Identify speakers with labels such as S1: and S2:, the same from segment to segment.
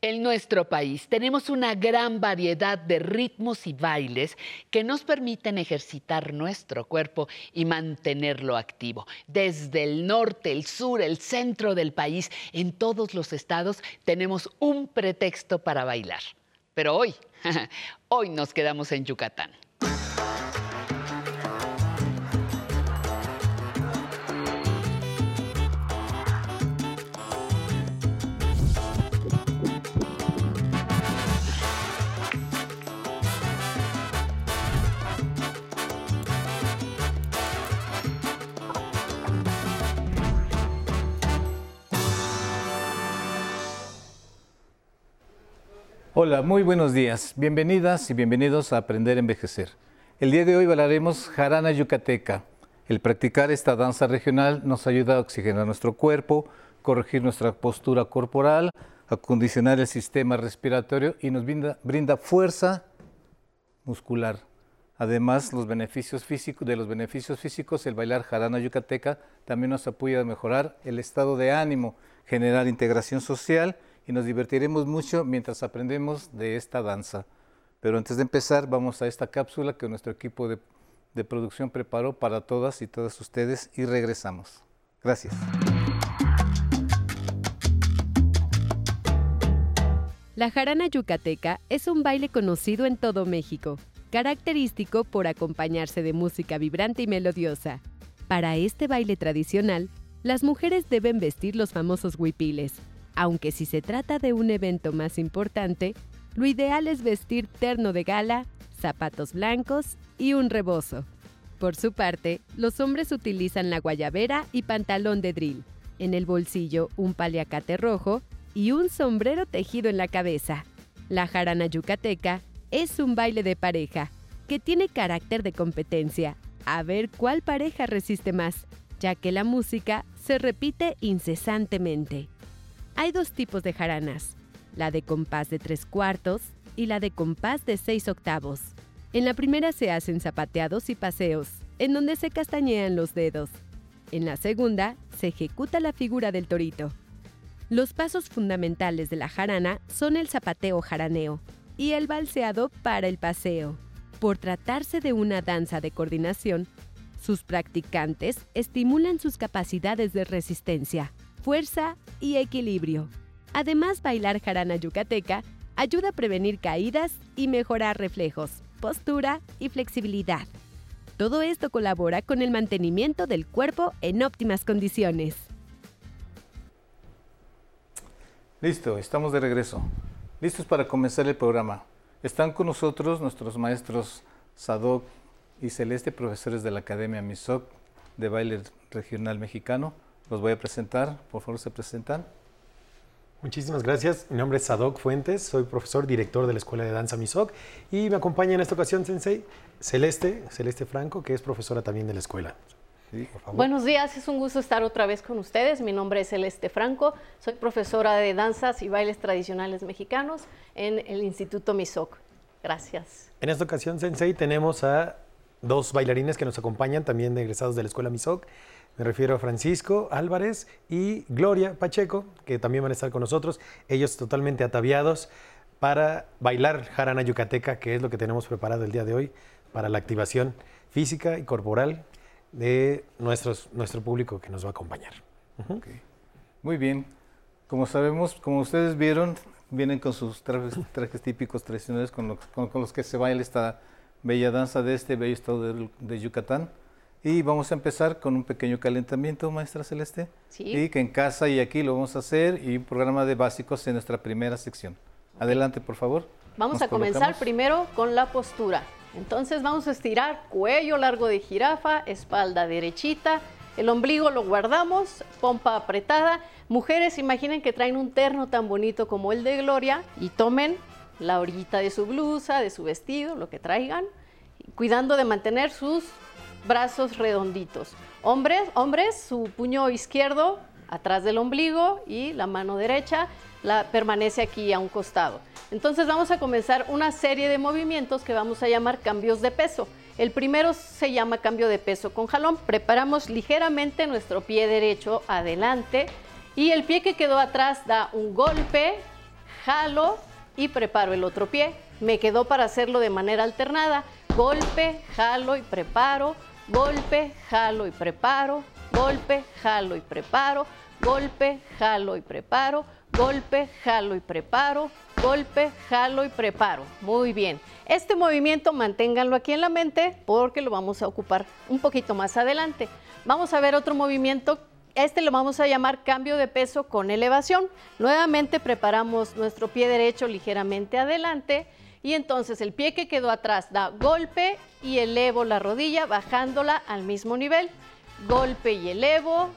S1: En nuestro país tenemos una gran variedad de ritmos y bailes que nos permiten ejercitar nuestro cuerpo y mantenerlo activo. Desde el norte, el sur, el centro del país, en todos los estados tenemos un pretexto para bailar. Pero hoy, hoy nos quedamos en Yucatán.
S2: Hola, muy buenos días. Bienvenidas y bienvenidos a Aprender a Envejecer. El día de hoy bailaremos jarana yucateca. El practicar esta danza regional nos ayuda a oxigenar nuestro cuerpo, corregir nuestra postura corporal, acondicionar el sistema respiratorio y nos brinda, brinda fuerza muscular. Además, los beneficios físicos, de los beneficios físicos, el bailar jarana yucateca también nos apoya a mejorar el estado de ánimo, generar integración social y nos divertiremos mucho mientras aprendemos de esta danza. Pero antes de empezar, vamos a esta cápsula que nuestro equipo de, producción preparó para todas y todos ustedes y regresamos. Gracias.
S3: La jarana yucateca es un baile conocido en todo México, característico por acompañarse de música vibrante y melodiosa. Para este baile tradicional, las mujeres deben vestir los famosos huipiles, aunque si se trata de un evento más importante, lo ideal es vestir terno de gala, zapatos blancos y un rebozo. Por su parte, los hombres utilizan la guayabera y pantalón de drill, en el bolsillo un paliacate rojo y un sombrero tejido en la cabeza. La jarana yucateca es un baile de pareja que tiene carácter de competencia, a ver cuál pareja resiste más, ya que la música se repite incesantemente. Hay dos tipos de jaranas, la de compás de tres cuartos y la de compás de seis octavos. En la primera se hacen zapateados y paseos, en donde se castañean los dedos. En la segunda se ejecuta la figura del torito. Los pasos fundamentales de la jarana son el zapateo jaraneo y el balseado para el paseo. Por tratarse de una danza de coordinación, sus practicantes estimulan sus capacidades de resistencia, fuerza y equilibrio. Además, bailar jarana yucateca ayuda a prevenir caídas y mejorar reflejos, postura y flexibilidad. Todo esto colabora con el mantenimiento del cuerpo en óptimas condiciones.
S2: Listo, estamos de regreso. Listos para comenzar el programa. Están con nosotros nuestros maestros Sadok y Celeste, profesores de la Academia MISOC de Baile Regional Mexicano. Los voy a presentar. Por favor, se presentan.
S4: Muchísimas gracias. Mi nombre es Sadok Fuentes, soy profesor director de la Escuela de Danza MISOC y me acompaña en esta ocasión Sensei Celeste, Celeste Franco, que es profesora también de la escuela.
S5: Sí, Buenos días, es un gusto estar otra vez con ustedes. Mi nombre es Celeste Franco, soy profesora de danzas y bailes tradicionales mexicanos en el Instituto MISOC. Gracias.
S4: En esta ocasión, Sensei, tenemos a dos bailarines que nos acompañan, también de egresados de la Escuela MISOC. Me refiero a Francisco Álvarez y Gloria Pacheco, que también van a estar con nosotros. Ellos totalmente ataviados para bailar jarana yucateca, que es lo que tenemos preparado el día de hoy para la activación física y corporal de nuestros, nuestro público que nos va a acompañar.
S2: Muy bien. Como sabemos, como ustedes vieron, vienen con sus trajes, trajes típicos tradicionales con los, con, los, que se baila esta bella danza de este bello estado de, de Yucatán. Y vamos a empezar con un pequeño calentamiento, maestra Celeste.
S5: Sí.
S2: Y que en casa y aquí lo vamos a hacer y un programa de básicos en nuestra primera sección. Adelante, por favor.
S5: Vamos
S2: Nos
S5: a comenzar
S2: colocamos.
S5: primero con la postura. Entonces vamos a estirar cuello largo de jirafa, espalda derechita, el ombligo lo guardamos, pompa apretada. Mujeres, imaginen que traen un terno tan bonito como el de Gloria y tomen la orillita de su blusa, de su vestido, lo que traigan, cuidando de mantener sus brazos redonditos. Hombres, hombres, su puño izquierdo atrás del ombligo y la mano derecha la permanece aquí a un costado. Entonces vamos a comenzar una serie de movimientos que vamos a llamar cambios de peso. El primero se llama cambio de peso con jalón. Preparamos ligeramente nuestro pie derecho adelante y el pie que quedó atrás da un golpe, jalo y preparo el otro pie. Me quedó para hacerlo de manera alternada. Golpe, jalo y preparo, golpe, jalo y preparo, golpe, jalo y preparo, golpe, jalo y preparo, golpe, jalo y preparo, golpe, jalo y preparo. Muy bien. Este movimiento manténganlo aquí en la mente porque lo vamos a ocupar un poquito más adelante. Vamos a ver otro movimiento. Este lo vamos a llamar cambio de peso con elevación. Nuevamente preparamos nuestro pie derecho ligeramente adelante y entonces el pie que quedó atrás da golpe y elevo la rodilla bajándola al mismo nivel. Golpe y elevo,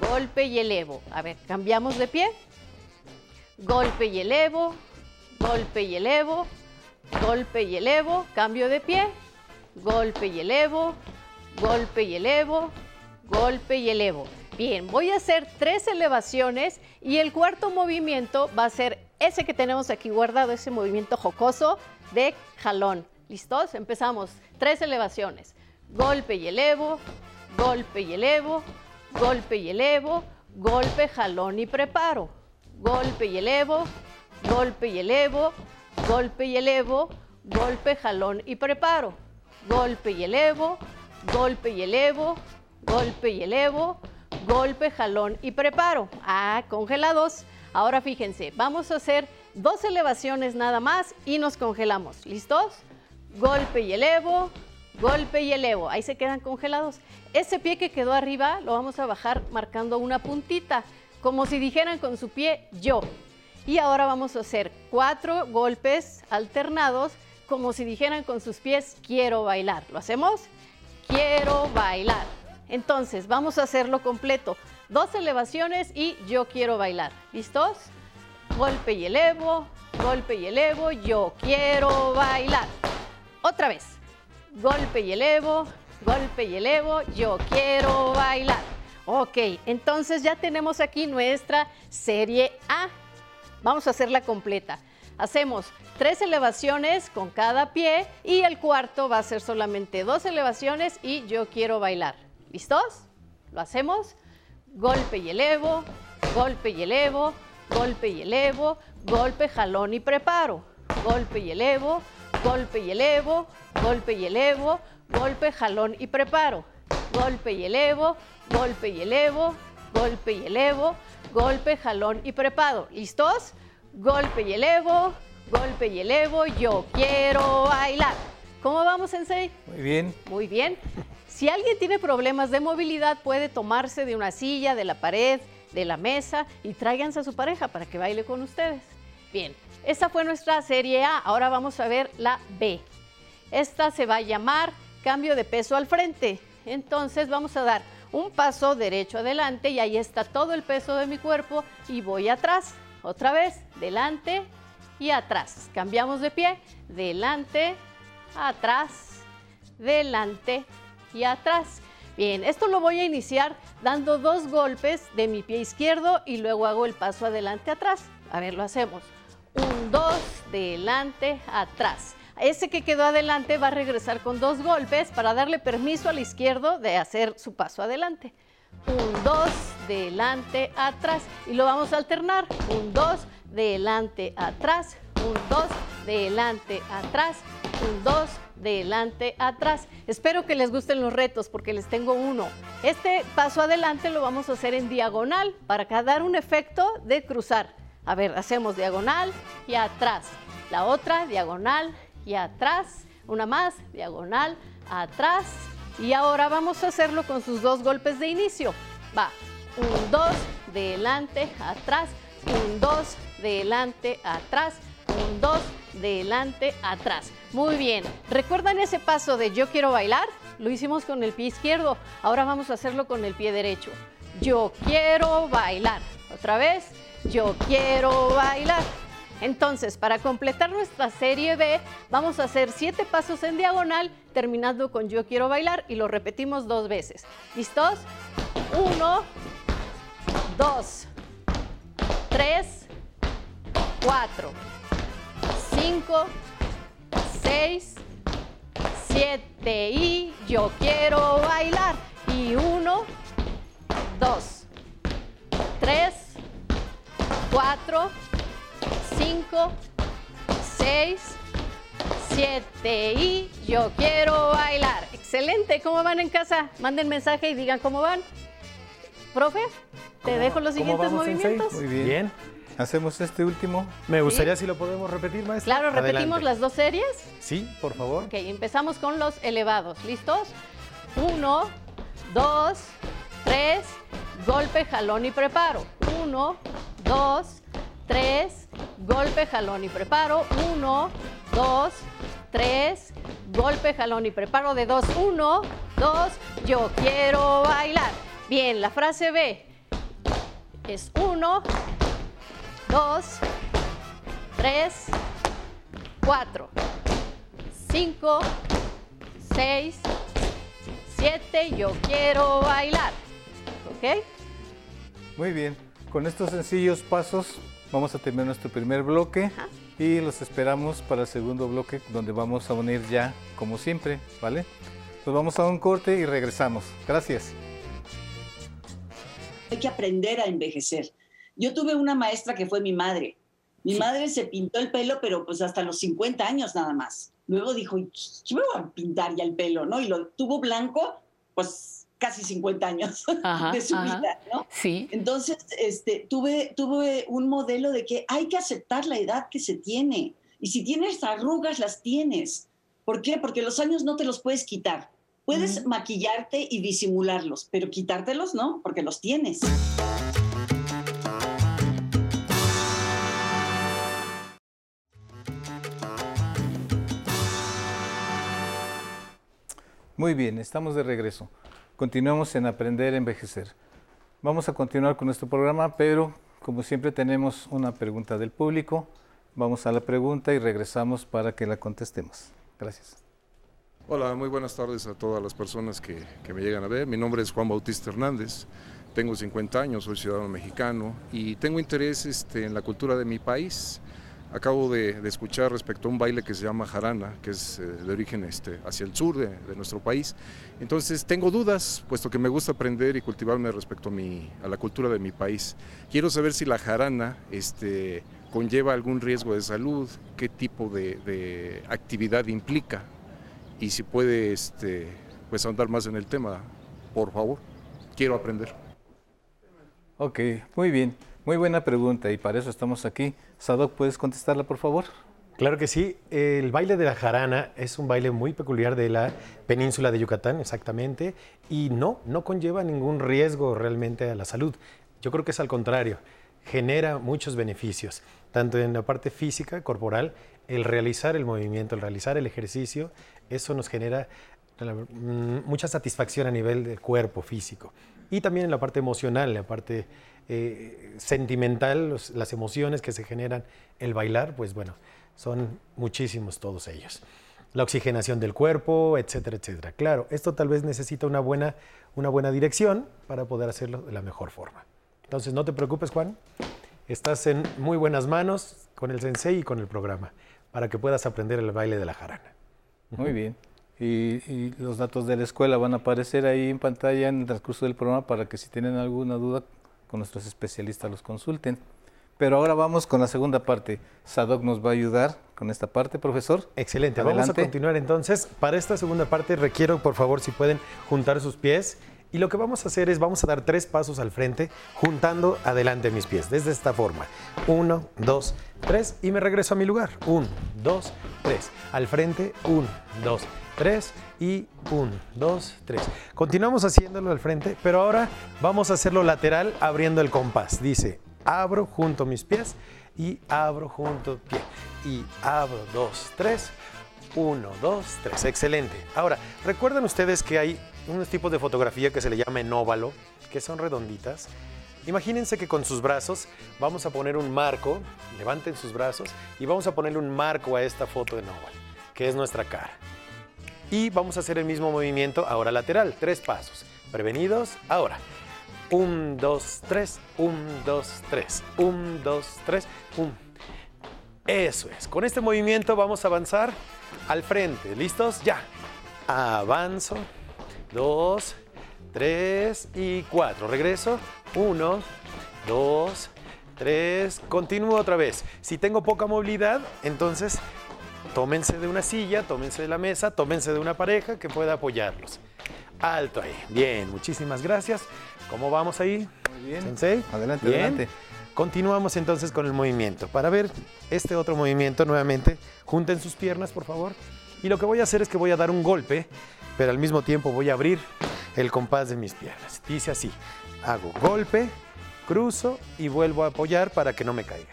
S5: golpe y elevo. A ver, cambiamos de pie. Golpe y elevo, golpe y elevo, golpe y elevo, cambio de pie. Golpe y elevo, golpe y elevo, golpe y elevo. Bien, voy a hacer tres elevaciones y el cuarto movimiento va a ser ese que tenemos aquí guardado, ese movimiento jocoso de jalón. ¿Listos? Empezamos. Tres elevaciones. Golpe y elevo, golpe y elevo, golpe y elevo, golpe, jalón y preparo. Golpe y elevo, golpe y elevo, golpe y elevo, golpe, jalón y preparo. Golpe y elevo, golpe y elevo, golpe y elevo, golpe, jalón y preparo. Ah, congelados. Ahora fíjense, vamos a hacer dos elevaciones nada más y nos congelamos. ¿Listos? Golpe y elevo, golpe y elevo. Ahí se quedan congelados. Ese pie que quedó arriba lo vamos a bajar marcando una puntita, como si dijeran con su pie yo. Y ahora vamos a hacer cuatro golpes alternados, como si dijeran con sus pies quiero bailar. ¿Lo hacemos? Quiero bailar. Entonces, vamos a hacerlo completo. Dos elevaciones y yo quiero bailar. ¿Listos? Golpe y elevo, golpe y elevo, yo quiero bailar. Otra vez. Golpe y elevo, golpe y elevo, yo quiero bailar. Ok, entonces ya tenemos aquí nuestra serie A. Vamos a hacerla completa. Hacemos tres elevaciones con cada pie y el cuarto va a ser solamente dos elevaciones y yo quiero bailar. ¿Listos? ¿Lo hacemos? Golpe y elevo, golpe y elevo, golpe y elevo, golpe, jalón y preparo. Golpe y elevo, golpe y elevo, golpe y elevo, golpe, jalón y preparo. Golpe y elevo, golpe y elevo, golpe y elevo, golpe, jalón y preparo. ¿Listos? Golpe y elevo, golpe y elevo, yo quiero bailar. ¿Cómo vamos, Sensei?
S2: Muy bien.
S5: Muy bien. Si alguien tiene problemas de movilidad, puede tomarse de una silla, de la pared, de la mesa y tráiganse a su pareja para que baile con ustedes. Bien, esta fue nuestra serie A. Ahora vamos a ver la B. Esta se va a llamar cambio de peso al frente. Entonces vamos a dar un paso derecho adelante y ahí está todo el peso de mi cuerpo y voy atrás. Otra vez, delante y atrás. Cambiamos de pie, delante, atrás, delante y atrás. Bien, esto lo voy a iniciar dando dos golpes de mi pie izquierdo y luego hago el paso adelante atrás. A ver, lo hacemos. Un, dos, delante, atrás. Ese que quedó adelante va a regresar con dos golpes para darle permiso al izquierdo de hacer su paso adelante. Un, dos, delante, atrás. Y lo vamos a alternar. Un, dos, delante, atrás. Un, dos, delante, atrás. Un, dos, delante, atrás. Espero que les gusten los retos porque les tengo uno. Este paso adelante lo vamos a hacer en diagonal para dar un efecto de cruzar. A ver, hacemos diagonal y atrás. La otra, diagonal y atrás. Una más, diagonal, atrás. Y ahora vamos a hacerlo con sus dos golpes de inicio. Va, un, dos, delante, atrás. Un, dos, delante, atrás. Un, dos, delante, atrás. Muy bien. ¿Recuerdan ese paso de yo quiero bailar? Lo hicimos con el pie izquierdo. Ahora vamos a hacerlo con el pie derecho. Yo quiero bailar. Otra vez. Yo quiero bailar. Entonces, para completar nuestra serie B, vamos a hacer siete pasos en diagonal, terminando con Yo quiero bailar y lo repetimos dos veces. ¿Listos? Uno, dos, tres, cuatro, cinco, seis, siete y Yo quiero bailar. Y uno, dos, tres, cuatro, 5, 6, 7 y yo quiero bailar. Excelente, ¿cómo van en casa? Manden mensaje y digan cómo van. Profe, te dejo los
S4: ¿Cómo
S5: siguientes movimientos.
S2: Muy bien.
S4: Bien.
S2: Hacemos este último.
S4: Me gustaría si lo podemos repetir, maestra.
S5: Claro, repetimos
S4: Adelante.
S5: las dos series.
S4: Sí, por favor.
S5: Ok, empezamos con los elevados. ¿Listos? Uno, dos, tres, golpe, jalón y preparo. Uno, dos, tres, golpe, jalón y preparo. Uno, dos, tres, golpe, jalón y preparo de dos. Uno, dos, yo quiero bailar. Bien, la frase B es uno, dos, tres, cuatro, cinco, seis, siete, yo quiero bailar. ¿Ok?
S2: Muy bien. Con estos sencillos pasos vamos a terminar nuestro primer bloque y los esperamos para el segundo bloque donde vamos a unir ya como siempre, ¿vale? Pues vamos a un corte y regresamos. Gracias.
S6: hay que aprender a envejecer. Yo tuve una maestra que fue mi madre. Mi madre se pintó el pelo, pero pues hasta los 50 años nada más. Luego dijo, yo me voy a pintar ya el pelo, ¿no? Y lo tuvo blanco, pues casi 50 años
S1: Ajá,
S6: de su
S1: ajá.
S6: vida, ¿no?
S1: Sí.
S6: Entonces, este, tuve, tuve un modelo de que hay que aceptar la edad que se tiene. Y si tienes arrugas, las tienes. ¿Por qué? Porque los años no te los puedes quitar. Puedes maquillarte y disimularlos, pero quitártelos no, porque los tienes.
S2: Muy bien, estamos de regreso. Continuamos en Aprender a Envejecer. Vamos a continuar con nuestro programa, pero como siempre tenemos una pregunta del público. Vamos a la pregunta y regresamos para que la contestemos. Gracias.
S7: Hola, muy buenas tardes a todas las personas que, que me llegan a ver. Mi nombre es Juan Bautista Hernández, tengo 50 años, soy ciudadano mexicano y tengo interés este, en la cultura de mi país. Acabo de, de escuchar respecto a un baile que se llama jarana, que es eh, de origen este, hacia el sur de, de nuestro país. Entonces tengo dudas, puesto que me gusta aprender y cultivarme respecto a, mi, a la cultura de mi país. Quiero saber si la jarana este, conlleva algún riesgo de salud, qué tipo de, de actividad implica y si puede este, pues andar más en el tema, por favor. Quiero aprender.
S2: Ok, muy bien. Muy buena pregunta y para eso estamos aquí. Sadok, ¿puedes contestarla, por favor?
S4: Claro que sí. El baile de la jarana es un baile muy peculiar de la península de Yucatán, exactamente, y no, no conlleva ningún riesgo realmente a la salud. Yo creo que es al contrario, genera muchos beneficios, tanto en la parte física, corporal, el realizar el movimiento, el realizar el ejercicio, eso nos genera mm, mucha satisfacción a nivel del cuerpo físico. Y también en la parte emocional, la parte eh, sentimental, las emociones que se generan el bailar, pues bueno, son muchísimos todos ellos. La oxigenación del cuerpo, etcétera, etcétera. Claro, esto tal vez necesita una buena, una buena dirección para poder hacerlo de la mejor forma. Entonces, no te preocupes, Juan. Estás en muy buenas manos con el sensei y con el programa para que puedas aprender el baile de la jarana.
S2: Muy bien. Y, y los datos de la escuela van a aparecer ahí en pantalla en el transcurso del programa para que si tienen alguna duda con nuestros especialistas los consulten. Pero ahora vamos con la segunda parte. Sadok nos va a ayudar con esta parte, profesor.
S4: Excelente, vamos a
S2: Adelante.
S4: continuar entonces. Para esta segunda parte requiero, por favor, si pueden juntar sus pies. Y lo que vamos a hacer es, vamos a dar tres pasos al frente, juntando adelante mis pies, desde esta forma. Uno, dos, tres, y me regreso a mi lugar. Uno, dos, tres. Al frente, uno, dos, tres, y uno, dos, tres. Continuamos haciéndolo al frente, pero ahora vamos a hacerlo lateral abriendo el compás. Dice, abro junto mis pies y abro junto pie. Y abro, dos, tres. Uno, dos, tres. Excelente. Ahora, recuerdan ustedes que hay unos tipos de fotografía que se le llama en óvalo, que son redonditas. Imagínense que con sus brazos vamos a poner un marco, levanten sus brazos y vamos a ponerle un marco a esta foto en óvalo, que es nuestra cara. Y vamos a hacer el mismo movimiento ahora lateral, tres pasos. Prevenidos, ahora. Un, dos, tres, un, dos, tres, un, dos, tres, un. Eso es. Con este movimiento vamos a avanzar al frente. ¿Listos? Ya. Avanzo. Dos, tres y cuatro. Regreso. Uno, dos, tres, continúo otra vez. Si tengo poca movilidad, entonces tómense de una silla, tómense de la mesa, tómense de una pareja que pueda apoyarlos. Alto ahí. Bien, muchísimas gracias. ¿Cómo vamos ahí?
S2: Muy bien.
S4: Sensei.
S2: Adelante,
S4: Bien.
S2: adelante.
S4: Continuamos entonces con el movimiento. Para ver este otro movimiento nuevamente, junten sus piernas, por favor. Y lo que voy a hacer es que voy a dar un golpe, pero al mismo tiempo voy a abrir el compás de mis piernas. Dice así, hago golpe, cruzo y vuelvo a apoyar para que no me caiga.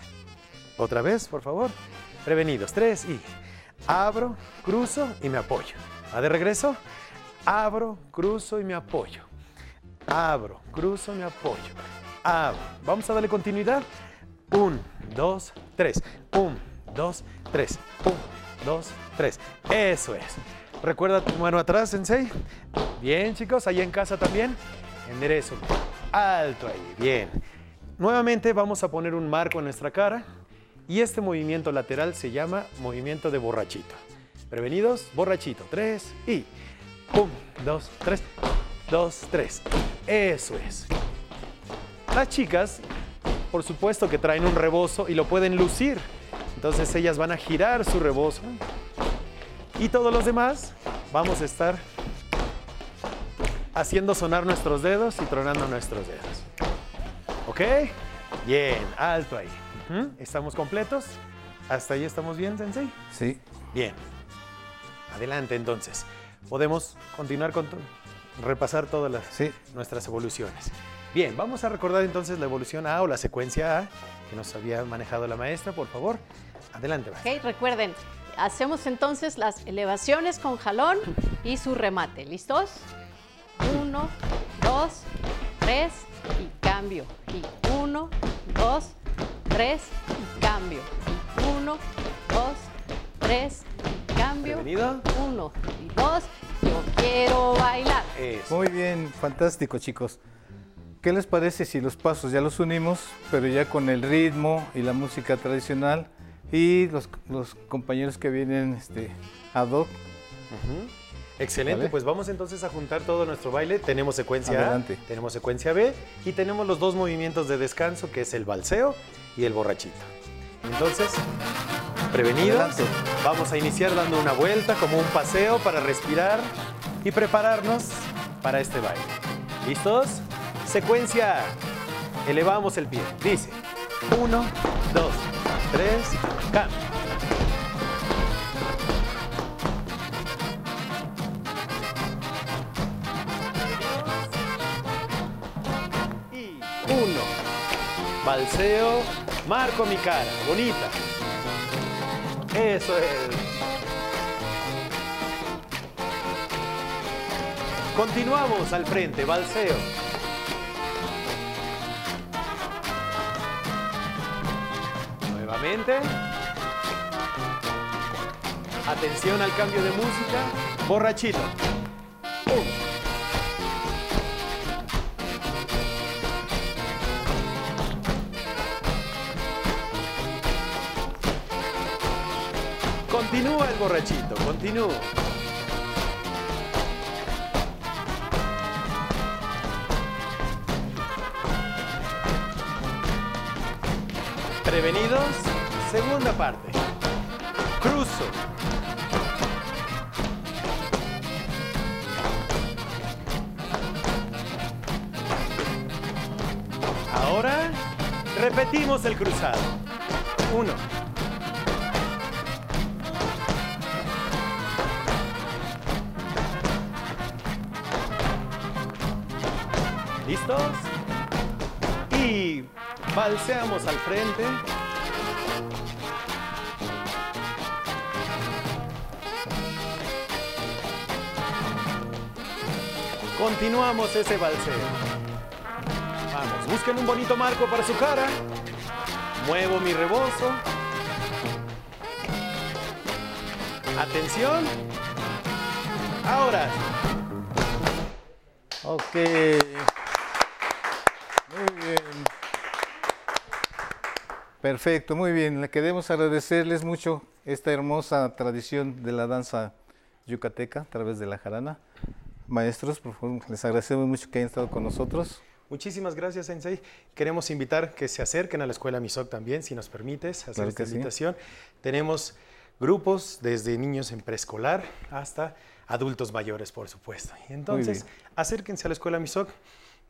S4: Otra vez, por favor. Prevenidos. Tres y abro, cruzo y me apoyo. ¿Va de regreso? Abro, cruzo y me apoyo. Abro, cruzo, me apoyo. Abro. Vamos a darle continuidad. Un, dos, tres. Un, dos, tres. Un, dos, tres. Eso es. Recuerda tu mano atrás, Sensei. Bien, chicos. Ahí en casa también. Enderezo. Alto ahí. Bien. Nuevamente vamos a poner un marco en nuestra cara. Y este movimiento lateral se llama movimiento de borrachito. Prevenidos, borrachito. Tres y. Un, dos, tres. Dos, tres. Eso es. Las chicas, por supuesto que traen un rebozo y lo pueden lucir. Entonces ellas van a girar su rebozo. Y todos los demás vamos a estar haciendo sonar nuestros dedos y tronando nuestros dedos. ¿Ok? Bien, alto ahí. ¿Estamos completos? ¿Hasta ahí estamos bien, Sensei?
S2: Sí.
S4: Bien. Adelante entonces. Podemos continuar con to- repasar todas las,
S2: Sí.
S4: nuestras evoluciones. Bien, vamos a recordar entonces la evolución A o la secuencia A que nos había manejado la maestra, por favor. Adelante, maestra.
S5: Ok, recuerden, hacemos entonces las elevaciones con jalón y su remate. ¿Listos? Uno, dos, tres y cambio. Y uno, dos, tres y cambio. Y uno, dos, tres y cambio.
S4: Bienvenido.
S5: Uno y dos. Yo quiero bailar.
S4: Eso.
S2: Muy bien, fantástico, chicos. ¿Qué les parece si los pasos ya los unimos, pero ya con el ritmo y la música tradicional y los, los compañeros que vienen este, ad hoc?
S4: Excelente,
S2: Vale.
S4: pues vamos entonces a juntar todo nuestro baile. Tenemos secuencia
S2: Adelante.
S4: A, tenemos secuencia B y tenemos los dos movimientos de descanso que es el balseo y el borrachito. Entonces, prevenidos,
S2: Adelante.
S4: vamos a iniciar dando una vuelta como un paseo para respirar y prepararnos para este baile. ¿Listos? Secuencia. Elevamos el pie. Dice, uno, dos, tres, cambio. Y uno. Balseo, marco mi cara, bonita. Eso es. Continuamos al frente, balseo. Atención al cambio de música. Borrachito. Continúa el borrachito, continúa. Prevenidos, segunda parte. Cruzo. Ahora repetimos el cruzado. Uno. ¿Listos? Y balseamos al frente. Continuamos ese balseo. Vamos, busquen un bonito marco para su cara. Muevo mi rebozo. Atención. Ahora,
S2: Ok. Muy bien. Perfecto, muy bien. Le queremos agradecerles mucho esta hermosa tradición de la danza yucateca a través de la jarana. Maestros, por favor, les agradecemos mucho que hayan estado con nosotros.
S4: Muchísimas gracias, Sensei. Queremos invitar que se acerquen a la Escuela MISOC también, si nos permites hacer
S2: Claro
S4: esta
S2: sí.
S4: invitación. Tenemos grupos desde niños en preescolar hasta adultos mayores, por supuesto. Entonces, acérquense a la Escuela MISOC.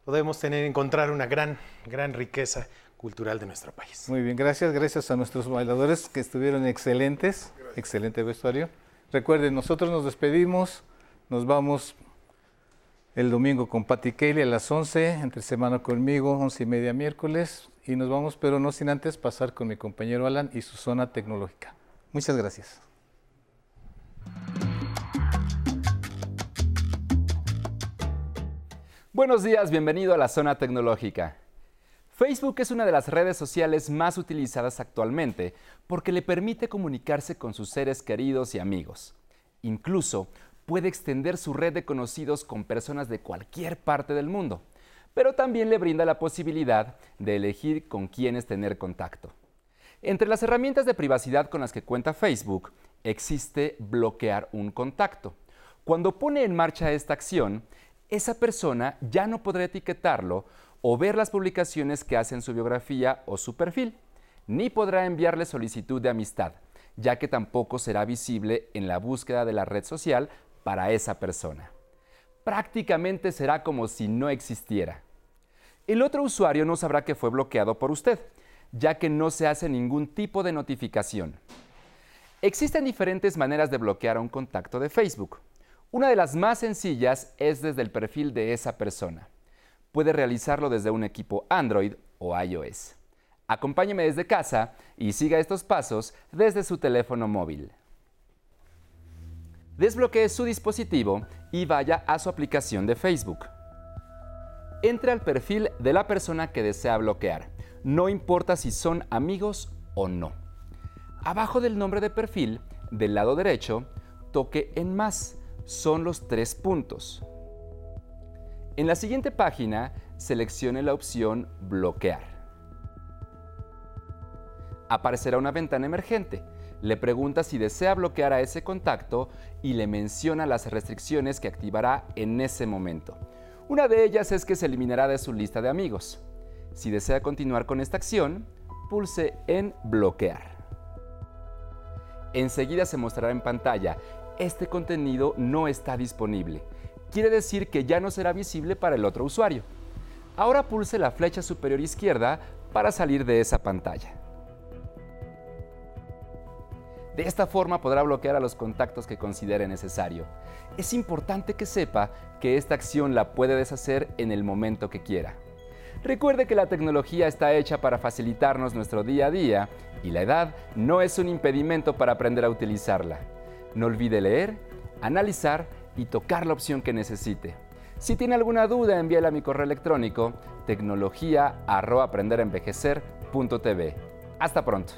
S4: Podemos tener, encontrar una gran, gran riqueza cultural de nuestro país.
S2: Muy bien, gracias, gracias a nuestros bailadores que estuvieron excelentes, excelente vestuario. Recuerden, nosotros nos despedimos, nos vamos el domingo con Patti Kelly a las 11, entre semana conmigo, 11 y media miércoles, y nos vamos, pero no sin antes pasar con mi compañero Alan y su zona tecnológica. Muchas gracias.
S8: Buenos días, bienvenido a la zona tecnológica. Facebook es una de las redes sociales más utilizadas actualmente porque le permite comunicarse con sus seres queridos y amigos. Incluso puede extender su red de conocidos con personas de cualquier parte del mundo, pero también le brinda la posibilidad de elegir con quiénes tener contacto. Entre las herramientas de privacidad con las que cuenta Facebook existe bloquear un contacto. Cuando pone en marcha esta acción, esa persona ya no podrá etiquetarlo o ver las publicaciones que hace en su biografía o su perfil, ni podrá enviarle solicitud de amistad, ya que tampoco será visible en la búsqueda de la red social para esa persona. Prácticamente será como si no existiera. El otro usuario no sabrá que fue bloqueado por usted, ya que no se hace ningún tipo de notificación. Existen diferentes maneras de bloquear a un contacto de Facebook. Una de las más sencillas es desde el perfil de esa persona. Puede realizarlo desde un equipo Android o iOS. Acompáñeme desde casa y siga estos pasos desde su teléfono móvil. Desbloquee su dispositivo y vaya a su aplicación de Facebook. Entre al perfil de la persona que desea bloquear, no importa si son amigos o no. Abajo del nombre de perfil, del lado derecho, toque en más, son los tres puntos. En la siguiente página, seleccione la opción Bloquear. Aparecerá una ventana emergente. Le pregunta si desea bloquear a ese contacto y le menciona las restricciones que activará en ese momento. Una de ellas es que se eliminará de su lista de amigos. Si desea continuar con esta acción, pulse en Bloquear. Enseguida se mostrará en pantalla, este contenido no está disponible. Quiere decir que ya no será visible para el otro usuario. Ahora pulse la flecha superior izquierda para salir de esa pantalla. De esta forma podrá bloquear a los contactos que considere necesario. Es importante que sepa que esta acción la puede deshacer en el momento que quiera. Recuerde que la tecnología está hecha para facilitarnos nuestro día a día y la edad no es un impedimento para aprender a utilizarla. No olvide leer, analizar y tocar la opción que necesite. Si tiene alguna duda, envíela a mi correo electrónico tecnología@aprenderenvejecer.tv. Hasta pronto.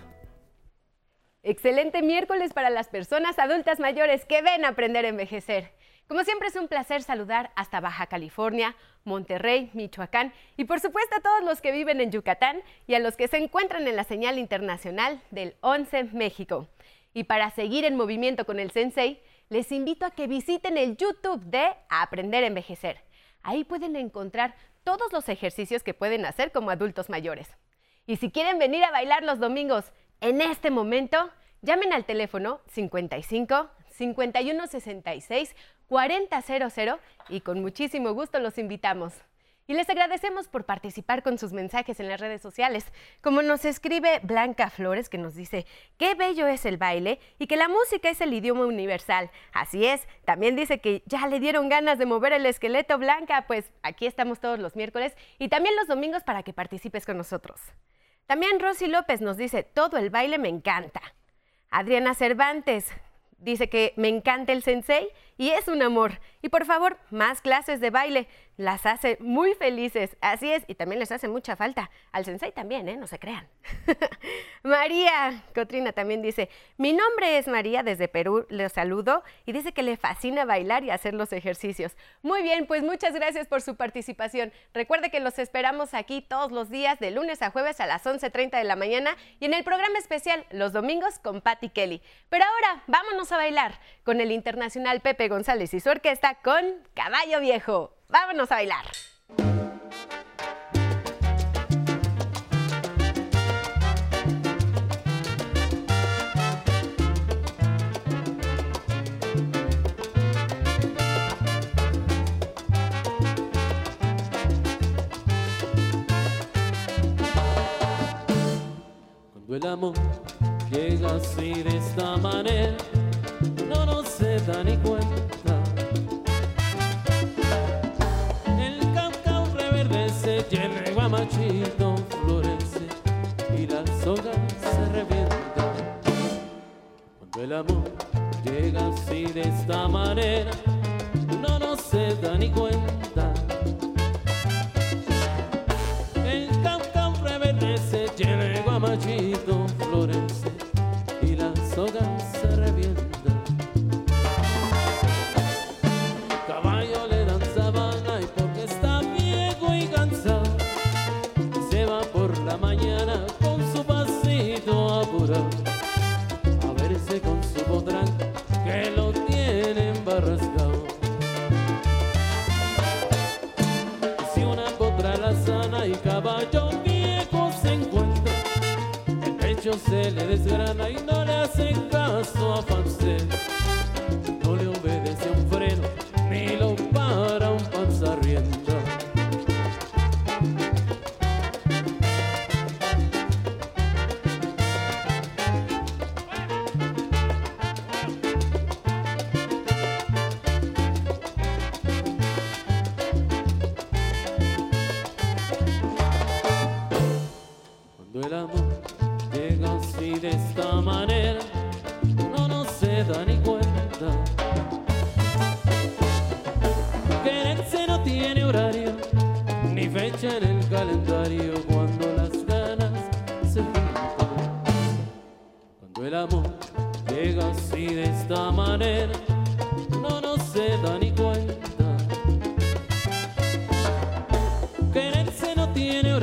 S3: Excelente miércoles para las personas adultas mayores que ven aprender a envejecer. Como siempre es un placer saludar hasta Baja California, Monterrey, Michoacán y por supuesto a todos los que viven en Yucatán y a los que se encuentran en la señal internacional del 11 México. Y para seguir en movimiento con el Sensei, les invito a que visiten el YouTube de Aprender a Envejecer. Ahí pueden encontrar todos los ejercicios que pueden hacer como adultos mayores. Y si quieren venir a bailar los domingos en este momento, llamen al teléfono 55 5166 4000 y con muchísimo gusto los invitamos. Y les agradecemos por participar con sus mensajes en las redes sociales, como nos escribe Blanca Flores que nos dice, qué bello es el baile y que la música es el idioma universal. Así es, también dice que ya le dieron ganas de mover el esqueleto Blanca, pues aquí estamos todos los miércoles y también los domingos para que participes con nosotros. También Rosy López nos dice, todo el baile me encanta. Adriana Cervantes dice que me encanta el sensei y es un amor. Y por favor, más clases de baile. Las hace muy felices. Así es, y también les hace mucha falta. Al sensei también, ¿eh? No se crean. María Cotrina también dice, mi nombre es María, desde Perú le saludo y dice que le fascina bailar y hacer los ejercicios. Muy bien, pues muchas gracias por su participación. Recuerde que los esperamos aquí todos los días, de lunes a jueves a las 11.30 de la mañana y en el programa especial los domingos con Patty Kelly. Pero ahora vámonos a bailar con el internacional Pepe González y su orquesta con Caballo Viejo. Vámonos a bailar.
S9: Cuando el amor llega así de esta manera no se da ni cuenta. El caucao reverdece, llena de guamachito florece y la soga se revienta. Cuando el amor llega así de esta manera, no nos se da ni cuenta. pecho se le desgrana y no le hacen caso a Famsel. tiene